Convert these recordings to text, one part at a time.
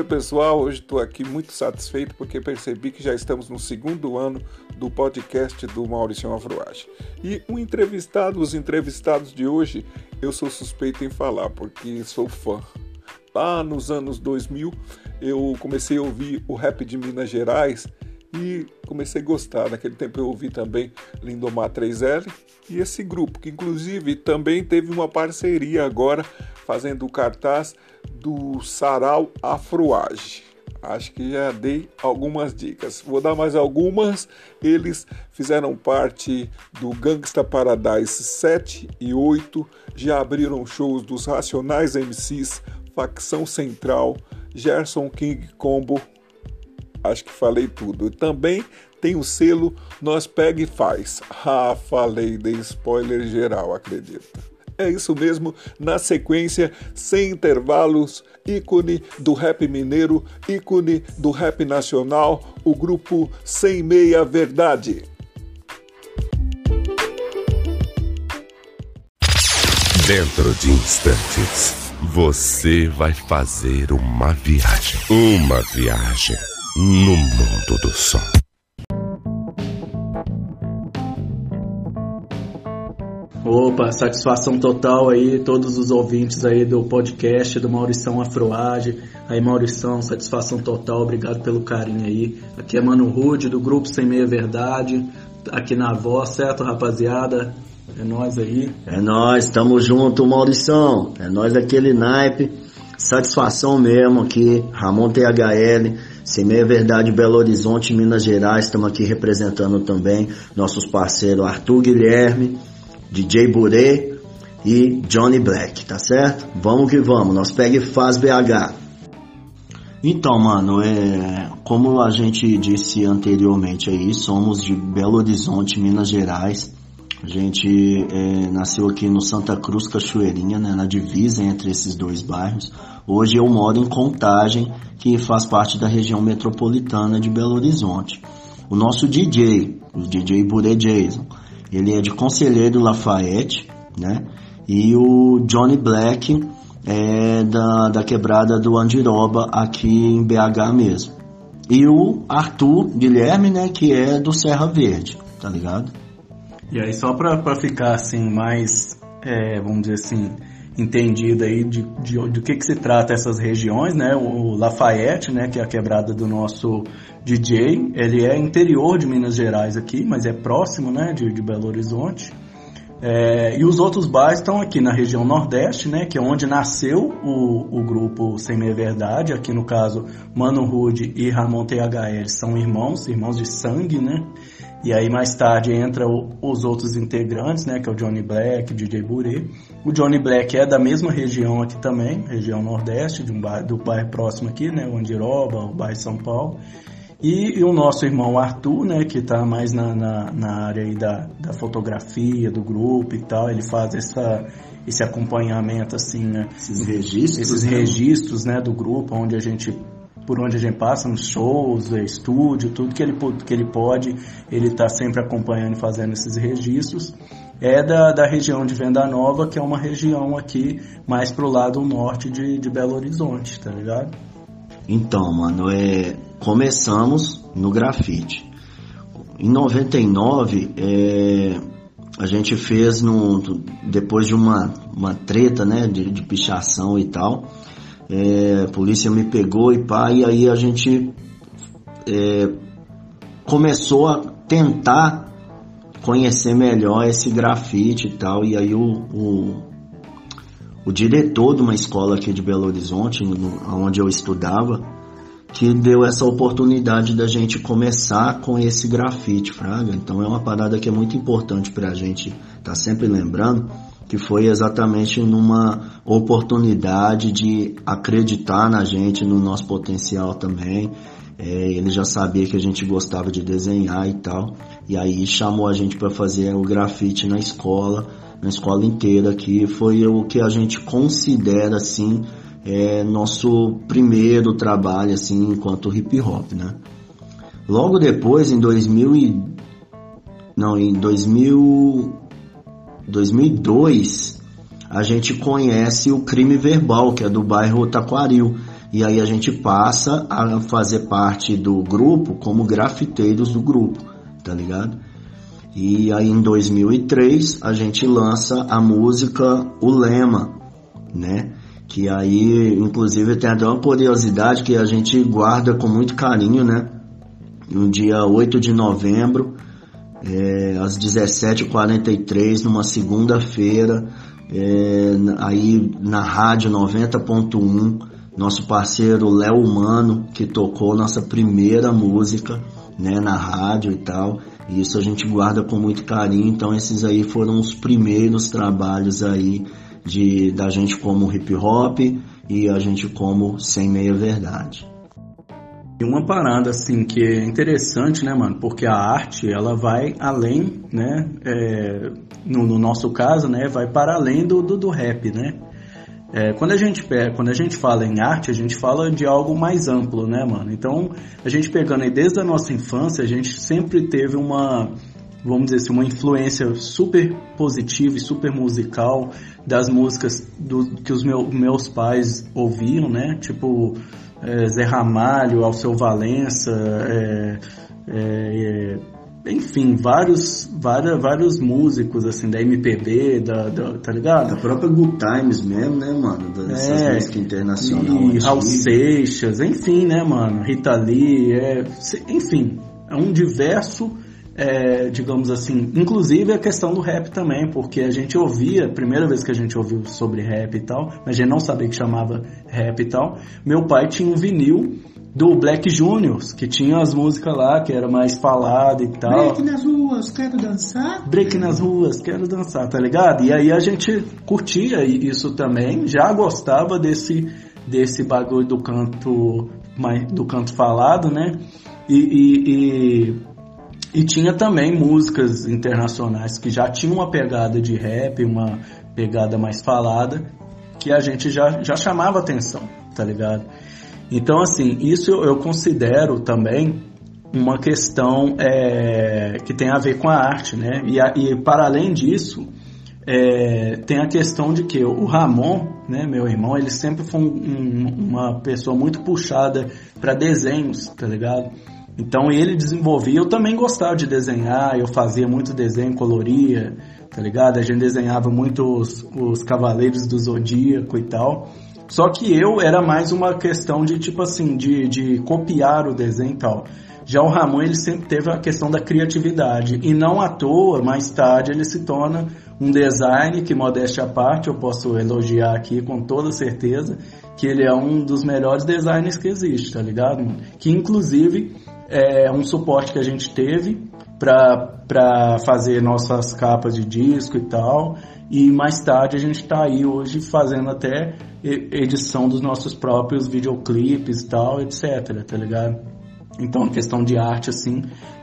Oi, pessoal. Hoje estou aqui muito satisfeito porque percebi que já estamos no segundo ano do podcast do Maurício Afroage. E um entrevistado, os entrevistados de hoje, eu sou suspeito em falar porque sou fã. Lá nos anos 2000, eu comecei a ouvir o rap de Minas Gerais e comecei a gostar. Naquele tempo eu ouvi também Lindomar 3L e esse grupo, que inclusive também teve uma parceria agora fazendo o cartaz do Sarau Afroage. Acho que já dei algumas dicas. Vou dar mais algumas. Eles fizeram parte do Gangsta Paradise 7 e 8, já abriram shows dos Racionais MCs, Facção Central, Gerson King Combo. Acho que falei tudo. Também tem o selo Nós Pega e Faz. Ah, falei de spoiler geral, acredita. É isso mesmo, na sequência, sem intervalos, ícone do rap mineiro, ícone do rap nacional, o grupo Sem Meia Verdade. Dentro de instantes, você vai fazer uma viagem. Uma viagem no mundo do som. Opa, satisfação total aí, todos os ouvintes aí do podcast do Maurição Afroage. Aí, Maurição, satisfação total, obrigado pelo carinho aí. Aqui é Mano Rude, do Grupo Sem Meia Verdade, aqui na voz, certo, rapaziada? É nós aí. É nós, tamo junto, Maurição. É nós daquele naipe. Satisfação mesmo aqui, Ramon THL. Sem Meia Verdade, Belo Horizonte, Minas Gerais, estamos aqui representando também nossos parceiros Arthur Guilherme, DJ Burê e Johnny Black, tá certo? Vamos que vamos, nós pega e faz BH. Então, mano, é, como a gente disse anteriormente aí, somos de Belo Horizonte, Minas Gerais. A gente é, nasceu aqui no Santa Cruz Cachoeirinha, né, na divisa entre esses dois bairros. Hoje eu moro em Contagem, que faz parte da região metropolitana de Belo Horizonte. O nosso DJ, o DJ Burê Jason, ele é de Conselheiro Lafayette, né? E o Johnny Black é da, da quebrada do Andiroba, aqui em BH mesmo. E o Arthur Guilherme, né? Que é do Serra Verde, tá ligado? E aí, só pra, pra ficar assim, mais, é, vamos dizer assim, entendido aí de, de, de, que, que se trata essas regiões, né? O Lafayette, né, que é a quebrada do nosso DJ, ele é interior de Minas Gerais aqui, mas é próximo, né, de, de Belo Horizonte. É, e os outros bairros estão aqui na região Nordeste, né, que é onde nasceu o, o grupo Sem Meia Verdade. Aqui no caso, Mano Rude e Ramon THL são irmãos, irmãos de sangue, né? E aí mais tarde entra o, os outros integrantes, né, que é o Johnny Black, DJ Burê. O Johnny Black é da mesma região aqui também, região Nordeste, de um do bairro próximo aqui, né, o Andiroba, o bairro São Paulo. E, e, o nosso irmão Arthur, né, que está mais na, na, na área aí da, da fotografia, do grupo e tal, ele faz essa, esse acompanhamento, assim, né? Esses registros. Esses né? registros, né, do grupo, onde a gente por onde a gente passa, nos shows, é, estúdio, tudo que ele, que ele pode, ele está sempre acompanhando e fazendo esses registros. É da, da região de Venda Nova, que é uma região aqui mais pro lado norte de, de Belo Horizonte, tá ligado? Então, mano, é, começamos no grafite. Em 99, é, a gente fez no, depois de uma, uma treta, né, de, de pichação e tal, é, a polícia me pegou e pá, e aí a gente é, começou a tentar conhecer melhor esse grafite e tal, e aí o, o, o diretor de uma escola aqui de Belo Horizonte, onde eu estudava, que deu essa oportunidade da gente começar com esse grafite, fraga. Então é uma parada que é muito importante para a gente estar tá sempre lembrando, que foi exatamente numa oportunidade de acreditar na gente, no nosso potencial também. É, ele já sabia que a gente gostava de desenhar e tal, e aí chamou a gente para fazer o grafite na escola, na escola inteira, que foi o que a gente considera assim é, nosso primeiro trabalho assim enquanto hip hop, né? Logo depois, em 2000 e não, em 2000 2002, a gente conhece o crime verbal, que é do bairro Taquaril, e aí a gente passa a fazer parte do grupo como grafiteiros do grupo, tá ligado? E aí em 2003 a gente lança a música O Lema, né? Que aí, inclusive, tem até uma curiosidade que a gente guarda com muito carinho, né? No dia 8 de novembro, é, às 17h43, numa segunda-feira, é, aí na rádio 90.1, nosso parceiro Léo Mano, que tocou nossa primeira música né, na rádio e tal. E isso a gente guarda com muito carinho. Então esses aí foram os primeiros trabalhos aí de da gente como hip hop e a gente como sem meia verdade. E uma parada assim que é interessante, né, mano? Porque a arte ela vai além, né? É, no, no, nosso caso, né, vai para além do, do, do rap, né? É, quando, a gente, quando a gente fala em arte, a gente fala de algo mais amplo, né, mano? Então, a gente pegando aí desde a nossa infância, a gente sempre teve uma, vamos dizer assim, uma influência super positiva e super musical das músicas do, que os meu, meus pais ouviam, né? Tipo, é, Zé Ramalho, Alceu Valença, é, é, enfim, vários, vários, vários músicos, assim, da MPB, da, da, tá ligado? Da própria Good Times mesmo, né, mano? Dessas é, músicas internacionais. E Raul Seixas, enfim, né, mano? Rita Lee, é, enfim, é um diverso, é, digamos assim, inclusive a questão do rap também, porque a gente ouvia, primeira vez que a gente ouviu sobre rap e tal, mas a gente não sabia que chamava rap e tal, meu pai tinha um vinil do Black Juniors, que tinha as músicas lá, que era mais falada e tal. Break nas ruas, quero dançar. Break nas ruas, quero dançar, tá ligado? E aí a gente curtia isso também, já gostava desse, desse bagulho do canto, do canto falado, né? E, e, e, e tinha também músicas internacionais que já tinham uma pegada de rap, uma pegada mais falada, que a gente já, já chamava atenção, tá ligado? Então, assim, isso eu considero também uma questão é, que tem a ver com a arte, né? E, a, e para além disso, é, tem a questão de que o Ramon, né, meu irmão, ele sempre foi um, uma pessoa muito puxada para desenhos, tá ligado? Então ele desenvolvia, eu também gostava de desenhar, eu fazia muito desenho, coloria, tá ligado? A gente desenhava muito os, os Cavaleiros do Zodíaco e tal. Só que eu era mais uma questão de tipo assim, de, de copiar o desenho e tal. Já o Ramon ele sempre teve a questão da criatividade e não à toa, mais tarde ele se torna um design que modéstia à parte eu posso elogiar aqui com toda certeza que ele é um dos melhores designers que existe, tá ligado? Que inclusive é um suporte que a gente teve para fazer nossas capas de disco e tal. E mais tarde a gente está aí hoje fazendo até edição dos nossos próprios videoclipes e tal, etc, tá ligado? Então, questão de arte, assim,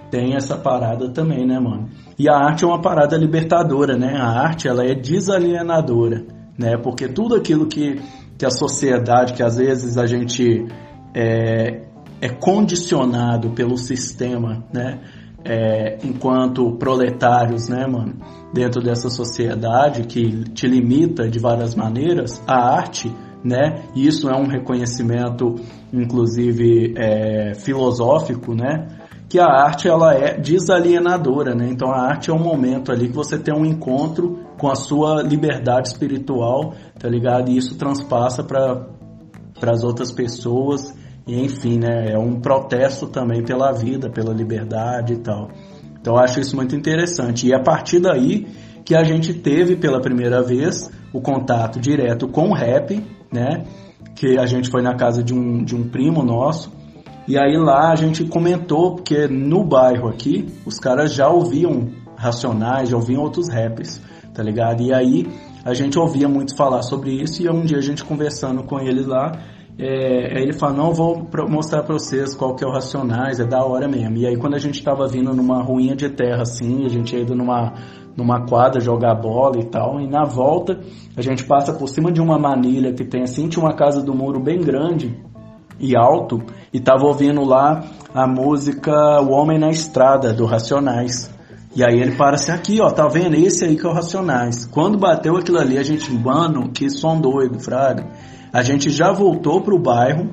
tem essa parada também, né, mano? E a arte é uma parada libertadora, né? A arte, ela é desalienadora, né? Porque tudo aquilo que, que a sociedade, que às vezes a gente é, é condicionado pelo sistema, né? É, enquanto proletários, né, mano, dentro dessa sociedade que te limita de várias maneiras, a arte, né, isso é um reconhecimento, inclusive, é, filosófico, né, que a arte ela é desalienadora, né? Então a arte é um momento ali que você tem um encontro com a sua liberdade espiritual, tá ligado? E isso transpassa para para as outras pessoas e enfim, né, é um protesto também pela vida, pela liberdade e tal. Então eu acho isso muito interessante. E a partir daí que a gente teve pela primeira vez o contato direto com o rap, né? Que a gente foi na casa de um, de um primo nosso. E aí lá a gente comentou, porque no bairro aqui, os caras já ouviam Racionais, já ouviam outros rappers, tá ligado? E aí a gente ouvia muito falar sobre isso e um dia a gente conversando com eles lá, é, aí ele fala, não, vou mostrar pra vocês qual que é o Racionais, é da hora mesmo. E aí quando a gente tava vindo numa ruinha de terra assim, a gente ia indo numa, numa quadra jogar bola e tal, e na volta a gente passa por cima de uma manilha que tem assim, tinha uma casa do muro bem grande e alto, e tava ouvindo lá a música O Homem na Estrada, do Racionais. E aí ele para assim, aqui ó, tá vendo? Esse aí que é o Racionais. Quando bateu aquilo ali, a gente, mano, que som doido, fraga. A gente já voltou pro bairro,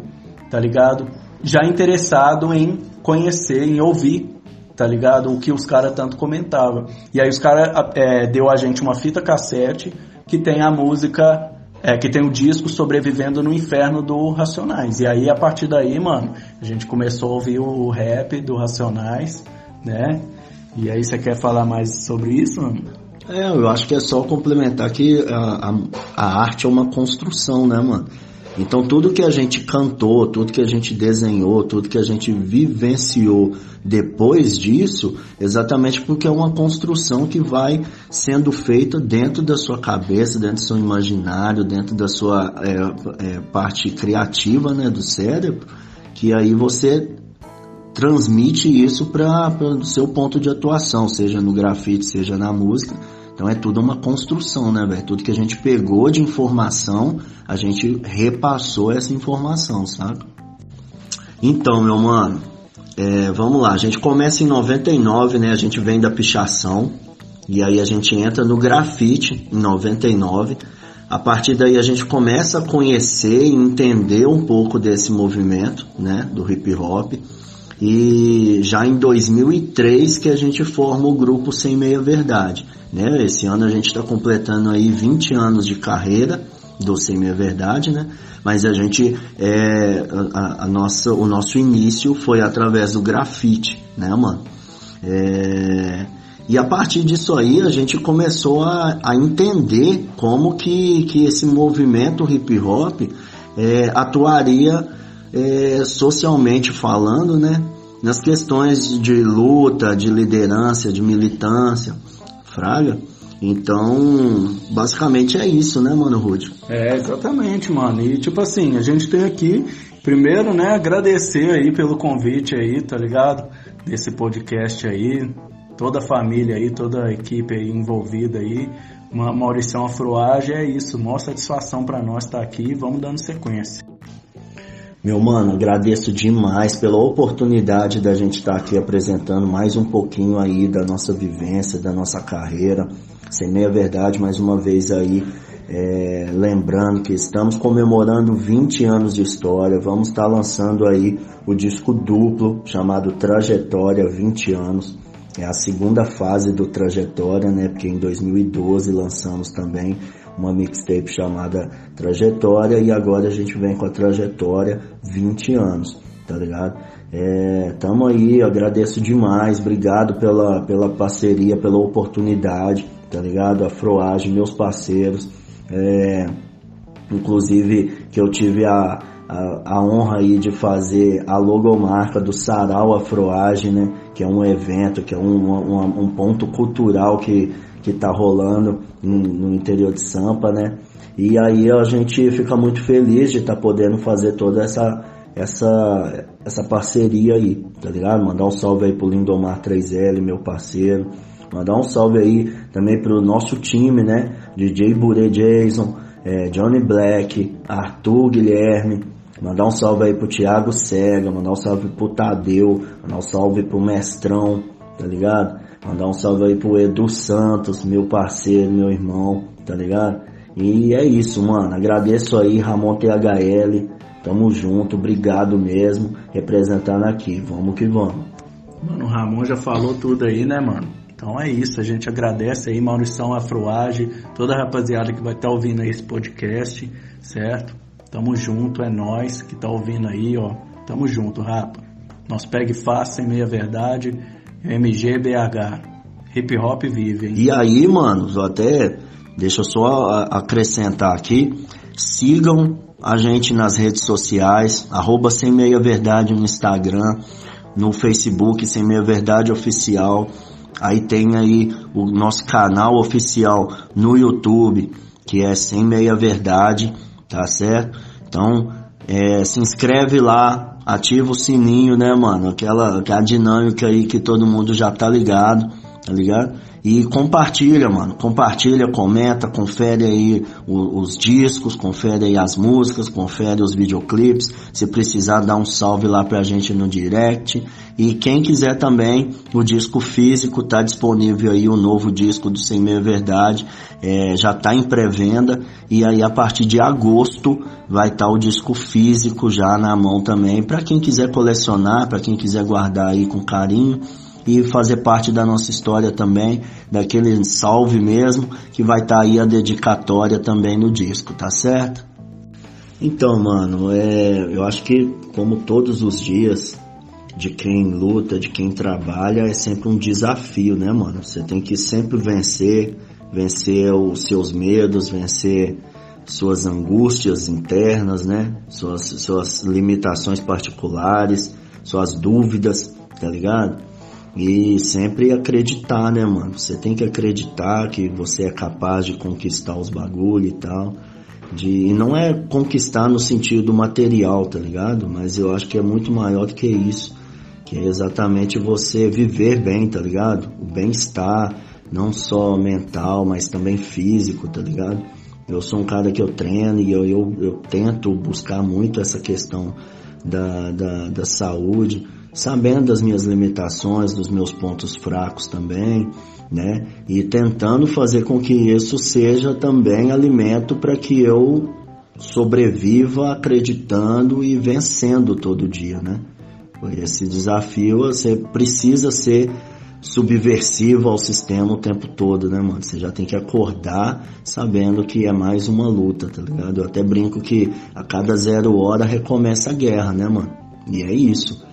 tá ligado? Já interessado em conhecer, em ouvir, tá ligado? O que os caras tanto comentavam. E aí os caras é, deu a gente uma fita cassete que tem a música é, que tem o disco Sobrevivendo no Inferno do Racionais. E aí, a partir daí, mano, a gente começou a ouvir o rap do Racionais, né? E aí, você quer falar mais sobre isso, mano? É, eu acho que é só complementar que a, a, a arte é uma construção, né, mano? Então tudo que a gente cantou, tudo que a gente desenhou, tudo que a gente vivenciou depois disso, exatamente porque é uma construção que vai sendo feita dentro da sua cabeça, dentro do seu imaginário, dentro da sua é, é, parte criativa, né, do cérebro, que aí você transmite isso para o seu ponto de atuação, seja no grafite, seja na música então é tudo uma construção, né, velho? Tudo que a gente pegou de informação, a gente repassou essa informação, sabe? Então, meu mano, é, vamos lá. A gente começa em 99, né? A gente vem da pichação. E aí a gente entra no grafite em 99. A partir daí a gente começa a conhecer e entender um pouco desse movimento, né? Do hip hop. E já em 2003 que a gente forma o grupo Sem Meia Verdade. Né? Esse ano a gente está completando aí 20 anos de carreira do Sem Meia Verdade, né? Mas a gente, é, a, a, nossa, o nosso início foi através do grafite, né, mano? É, e a partir disso aí a gente começou a, a entender como que, que esse movimento hip hop é, atuaria é, socialmente falando, né? Nas questões de luta, de liderança, de militância, fraga. Então, basicamente é isso, né, mano, Rude? É, exatamente, mano. E tipo assim, a gente tem aqui, primeiro, né, agradecer aí pelo convite aí, tá ligado? Desse podcast aí, toda a família aí, toda a equipe aí envolvida aí. Maurição Afroage é isso, maior satisfação para nós estar tá aqui, vamos dando sequência. Meu mano, agradeço demais pela oportunidade da gente estar aqui apresentando mais um pouquinho aí da nossa vivência, da nossa carreira. Sem meia verdade, mais uma vez aí, é, lembrando que estamos comemorando 20 anos de história. Vamos estar lançando aí o disco duplo chamado Trajetória 20 anos. É a segunda fase do Trajetória, né? Porque em 2012 lançamos também uma mixtape chamada Trajetória e agora a gente vem com a Trajetória 20 anos, tá ligado? É, tamo aí, agradeço demais, obrigado pela, pela parceria, pela oportunidade, tá ligado? Afroage, meus parceiros, é, inclusive que eu tive a, a, a, honra aí de fazer a logomarca do Sarau Afroage, né? Que é um evento, que é um, um, um ponto cultural que que está rolando no, no, interior de Sampa, né? E aí a gente fica muito feliz de estar tá podendo fazer toda essa essa essa parceria aí, tá ligado? Mandar um salve aí pro Lindomar 3L, meu parceiro. Mandar um salve aí também pro nosso time, né? DJ Bure Jason, é, Johnny Black, Arthur Guilherme. Mandar um salve aí pro Thiago Cega, mandar um salve pro Tadeu, mandar um salve pro Mestrão, tá ligado? Mandar um salve aí pro Edu Santos, meu parceiro, meu irmão, tá ligado? E é isso, mano. Agradeço aí, Ramon THL. Tamo junto, obrigado mesmo, representando aqui. Vamos que vamos. Mano, o Ramon já falou tudo aí, né, mano? Então é isso, a gente agradece aí, Maurição Afroage, toda a rapaziada que vai estar tá ouvindo aí esse podcast, certo? Tamo junto, é nós que tá ouvindo aí, ó. Tamo junto, rapa. Nós pegue fácil, sem meia verdade. MGBH. Hip Hop Vive. Hein? E aí, mano, até deixa eu só acrescentar aqui. Sigam a gente nas redes sociais, arroba Sem Meia Verdade no Instagram, no Facebook Sem Meia Verdade Oficial. Aí tem aí o nosso canal oficial no YouTube, que é Sem Meia Verdade, tá certo? Então, é, se inscreve lá, ativa o sininho, né, mano? Aquela, aquela dinâmica aí que todo mundo já tá ligado, tá ligado? E compartilha, mano. Compartilha, comenta, confere aí os, os, discos, confere aí as músicas, confere os videoclipes. Se precisar, dá um salve lá pra gente no direct. E quem quiser também, o disco físico tá disponível aí, o novo disco do Sem Meia Verdade. É, já tá em pré-venda. E aí, a partir de agosto, vai estar tá o disco físico já na mão também. para quem quiser colecionar, para quem quiser guardar aí com carinho e fazer parte da nossa história também, daquele salve mesmo, que vai estar tá aí a dedicatória também no disco, tá certo? Então, mano, é, eu acho que como todos os dias de quem luta, de quem trabalha, é sempre um desafio, né, mano? Você tem que sempre vencer, vencer os seus medos, vencer suas angústias internas, né? Suas, suas limitações particulares, suas dúvidas, tá ligado? E sempre acreditar, né, mano? Você tem que acreditar que você é capaz de conquistar os bagulho e tal. De, e não é conquistar no sentido material, tá ligado? Mas eu acho que é muito maior do que isso. Que é exatamente você viver bem, tá ligado? O bem-estar, não só mental, mas também físico, tá ligado? Eu sou um cara que eu treino e eu, eu, eu tento buscar muito essa questão da, da, da saúde sabendo das minhas limitações, dos meus pontos fracos também, né? E tentando fazer com que isso seja também alimento para que eu sobreviva acreditando e vencendo todo dia, né? Esse desafio você precisa ser subversivo ao sistema o tempo todo, né, mano? Você já tem que acordar sabendo que é mais uma luta, tá ligado? Eu até brinco que a cada zero hora recomeça a guerra, né, mano? E é isso.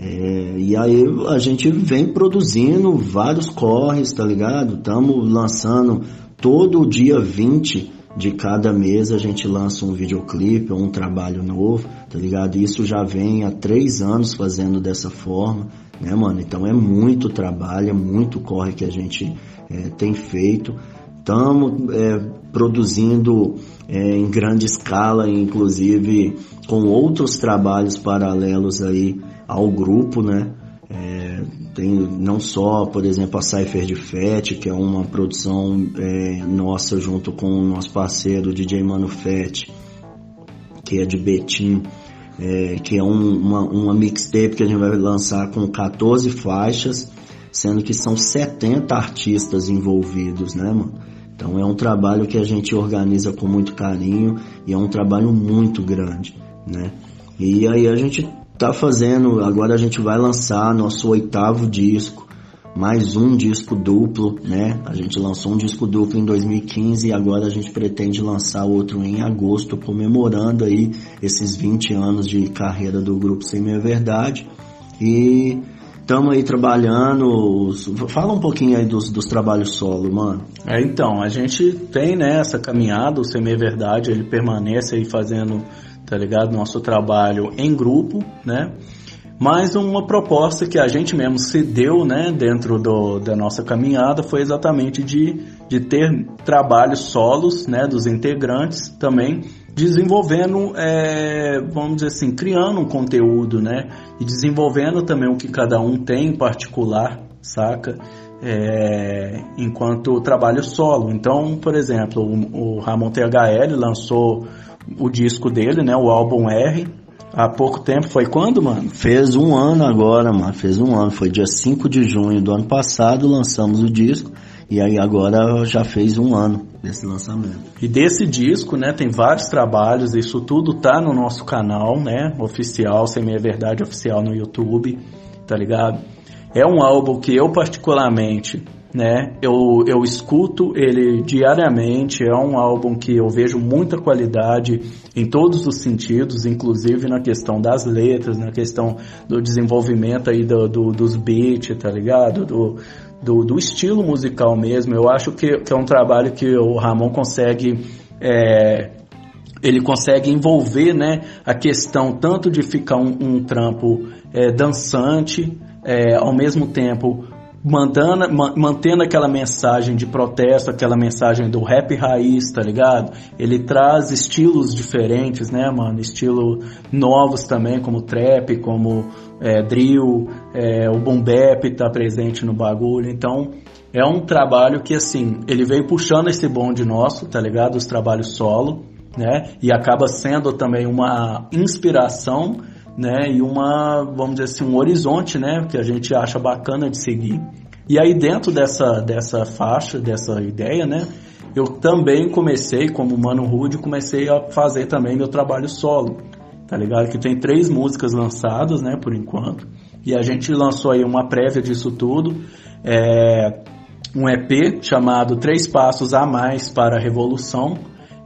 É, e aí a gente vem produzindo vários corres, tá ligado? Estamos lançando todo dia 20 de cada mês a gente lança um videoclipe ou um trabalho novo, tá ligado? Isso já vem há três anos fazendo dessa forma, né, mano? Então é muito trabalho, é muito corre que a gente é, tem feito. Estamos é, produzindo é, em grande escala, inclusive com outros trabalhos paralelos aí ao grupo, né? É, tem não só, por exemplo, a Cypher de Fett, que é uma produção é, nossa junto com o nosso parceiro DJ Mano Fett, que é de Betim, é, que é um, uma, uma mixtape que a gente vai lançar com 14 faixas, sendo que são 70 artistas envolvidos, né, mano? Então é um trabalho que a gente organiza com muito carinho e é um trabalho muito grande, né? E aí a gente tá fazendo, agora a gente vai lançar nosso oitavo disco, mais um disco duplo, né? A gente lançou um disco duplo em 2015 e agora a gente pretende lançar outro em agosto, comemorando aí esses 20 anos de carreira do grupo Sem Meia Verdade. E estamos aí trabalhando. Fala um pouquinho aí dos, dos trabalhos solo, mano. É, então, a gente tem né, essa caminhada, o Sem Meia Verdade, ele permanece aí fazendo tá ligado? Nosso trabalho em grupo, né? Mas uma proposta que a gente mesmo se deu, né, dentro do, da nossa caminhada foi exatamente de, de ter trabalhos solos, né, dos integrantes também desenvolvendo, é, vamos dizer assim, criando um conteúdo, né, e desenvolvendo também o que cada um tem em particular, saca? É, enquanto trabalho solo. Então, por exemplo, o, o Ramon THL lançou o disco dele, né? O álbum R. Há pouco tempo, foi quando, mano? Fez um ano agora, mano. Fez um ano. Foi dia 5 de junho do ano passado, lançamos o disco. E aí agora já fez um ano desse lançamento. E desse disco, né, tem vários trabalhos, isso tudo tá no nosso canal, né, oficial, Sem Meia Verdade Oficial no YouTube, tá ligado? É um álbum que eu particularmente né? Eu, eu escuto ele diariamente, é um álbum que eu vejo muita qualidade em todos os sentidos, inclusive na questão das letras, na questão do desenvolvimento aí do, do dos beats, tá ligado? Do, do, do, estilo musical mesmo. Eu acho que, que é um trabalho que o Ramon consegue é, ele consegue envolver né, a questão tanto de ficar um, um trampo é, dançante, é, ao mesmo tempo mantendo, mantendo aquela mensagem de protesto, aquela mensagem do rap raiz, tá ligado? Ele traz estilos diferentes, né, mano? Estilo novos também, como trap, como é, drill, é, o boom bap tá presente no bagulho. Então, é um trabalho que, assim, ele veio puxando esse bonde nosso, tá ligado? Os trabalhos solo, né? E acaba sendo também uma inspiração né? E uma, vamos dizer assim, um horizonte, né? Que a gente acha bacana de seguir. E aí dentro dessa, dessa faixa, dessa ideia, né? Eu também comecei, como Mano Rude, comecei a fazer também meu trabalho solo, tá ligado? Que tem três músicas lançadas, né, por enquanto. E a gente lançou aí uma prévia disso tudo, é, um EP chamado Três Passos a Mais para a Revolução,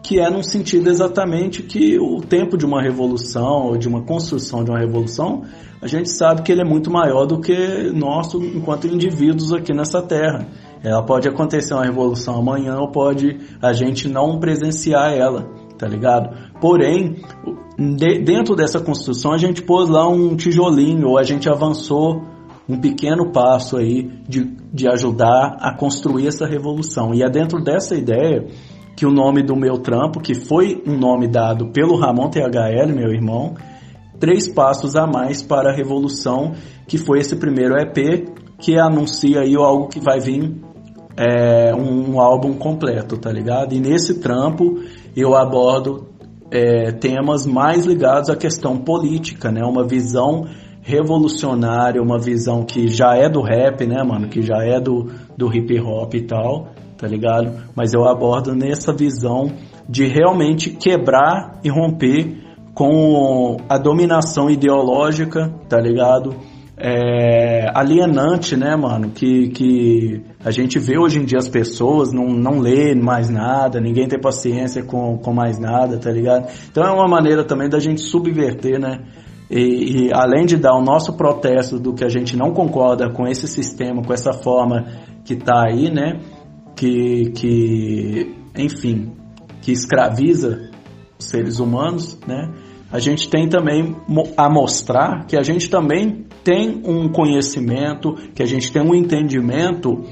que é num sentido exatamente que o tempo de uma revolução ou de uma construção de uma revolução, a gente sabe que ele é muito maior do que nosso enquanto indivíduos aqui nessa terra. Ela pode acontecer uma revolução amanhã ou pode a gente não presenciar ela, tá ligado? Porém, de, dentro dessa construção a gente pôs lá um tijolinho ou a gente avançou um pequeno passo aí de, de ajudar a construir essa revolução. E é dentro dessa ideia que o nome do meu trampo, que foi um nome dado pelo Ramon THL, meu irmão, Três Passos a Mais para a Revolução, que foi esse primeiro EP que anuncia aí algo que vai vir é, um, um, álbum completo, tá ligado? E nesse trampo eu abordo é, temas mais ligados à questão política, né? Uma visão revolucionária, uma visão que já é do rap, né, mano? Que já é do, do hip hop e tal, tá ligado? Mas eu abordo nessa visão de realmente quebrar e romper com a dominação ideológica, tá ligado? É, alienante, né, mano? Que, que a gente vê hoje em dia as pessoas não, não lê mais nada, ninguém tem paciência com, com mais nada, tá ligado? Então é uma maneira também da gente subverter, né? E, e, além de dar o nosso protesto do que a gente não concorda com esse sistema, com essa forma que tá aí, né? que, que enfim, que escraviza os seres humanos, né? A gente tem também a mostrar que a gente também tem um conhecimento, que a gente tem um entendimento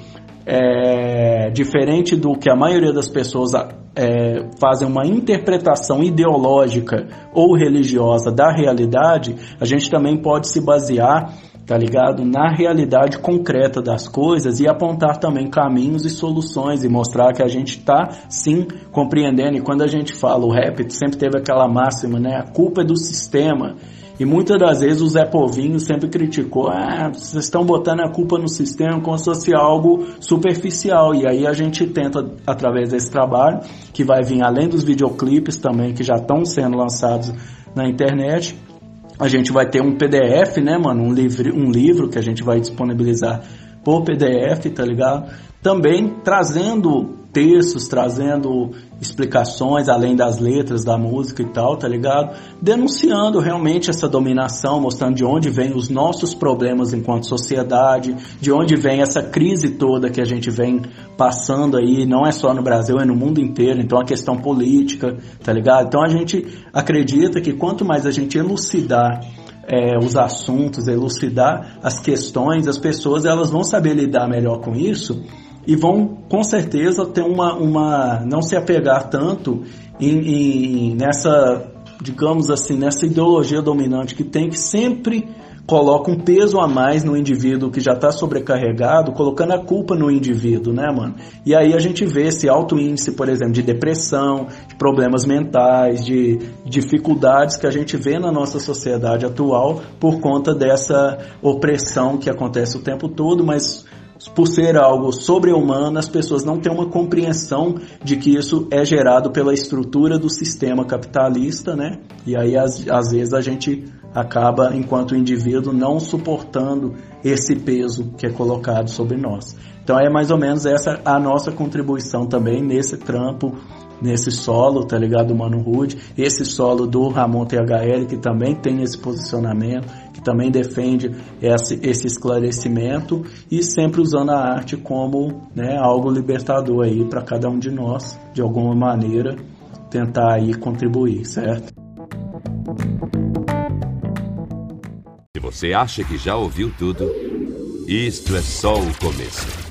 é, diferente do que a maioria das pessoas é, fazem uma interpretação ideológica ou religiosa da realidade, a gente também pode se basear tá ligado? Na realidade concreta das coisas e apontar também caminhos e soluções e mostrar que a gente tá sim compreendendo. E quando a gente fala, o rap sempre teve aquela máxima, né? A culpa é do sistema. E muitas das vezes o Zé Povinho sempre criticou, ah, vocês estão botando a culpa no sistema como se fosse algo superficial. E aí a gente tenta, através desse trabalho, que vai vir além dos videoclipes também, que já estão sendo lançados na internet, a gente vai ter um PDF, né, mano? Um livro, um livro que a gente vai disponibilizar por PDF, tá ligado? Também trazendo textos, trazendo explicações além das letras da música e tal, tá ligado? Denunciando realmente essa dominação, mostrando de onde vem os nossos problemas enquanto sociedade, de onde vem essa crise toda que a gente vem passando aí, não é só no Brasil, é no mundo inteiro, então a questão política, tá ligado? Então a gente acredita que quanto mais a gente elucidar é, os assuntos, elucidar as questões, as pessoas elas vão saber lidar melhor com isso e vão com certeza ter uma, uma não se apegar tanto em, em, nessa digamos assim nessa ideologia dominante que tem que sempre coloca um peso a mais no indivíduo que já está sobrecarregado, colocando a culpa no indivíduo, né, mano? E aí a gente vê esse alto índice, por exemplo, de depressão, de problemas mentais, de dificuldades que a gente vê na nossa sociedade atual por conta dessa opressão que acontece o tempo todo, mas por ser algo sobre-humano, as pessoas não têm uma compreensão de que isso é gerado pela estrutura do sistema capitalista, né? E aí, às, às vezes, a gente acaba, enquanto indivíduo, não suportando esse peso que é colocado sobre nós. Então, é mais ou menos essa a nossa contribuição também nesse trampo nesse solo, tá ligado, Mano Rude, esse solo do Ramon THL, que também tem esse posicionamento, que também defende esse, esse esclarecimento e sempre usando a arte como né, algo libertador aí para cada um de nós, de alguma maneira, tentar aí contribuir, certo? Se você acha que já ouviu tudo Isto é só o começo.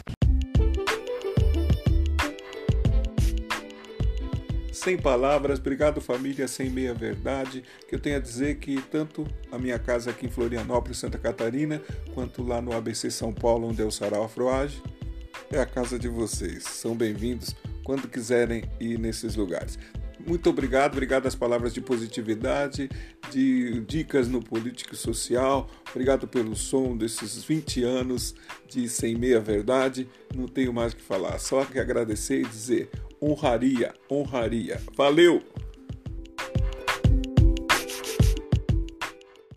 Sem palavras, obrigado família sem meia verdade, que eu tenho a dizer que tanto a minha casa aqui em Florianópolis, Santa Catarina, quanto lá no ABC São Paulo, onde é o Sarau Afroage, é a casa de vocês. São bem-vindos quando quiserem ir nesses lugares. Muito obrigado, obrigado às palavras de positividade, de dicas no político e social. Obrigado pelo som desses 20 anos de Sem Meia Verdade. Não tenho mais o que falar, só que agradecer e dizer honraria, honraria. Valeu!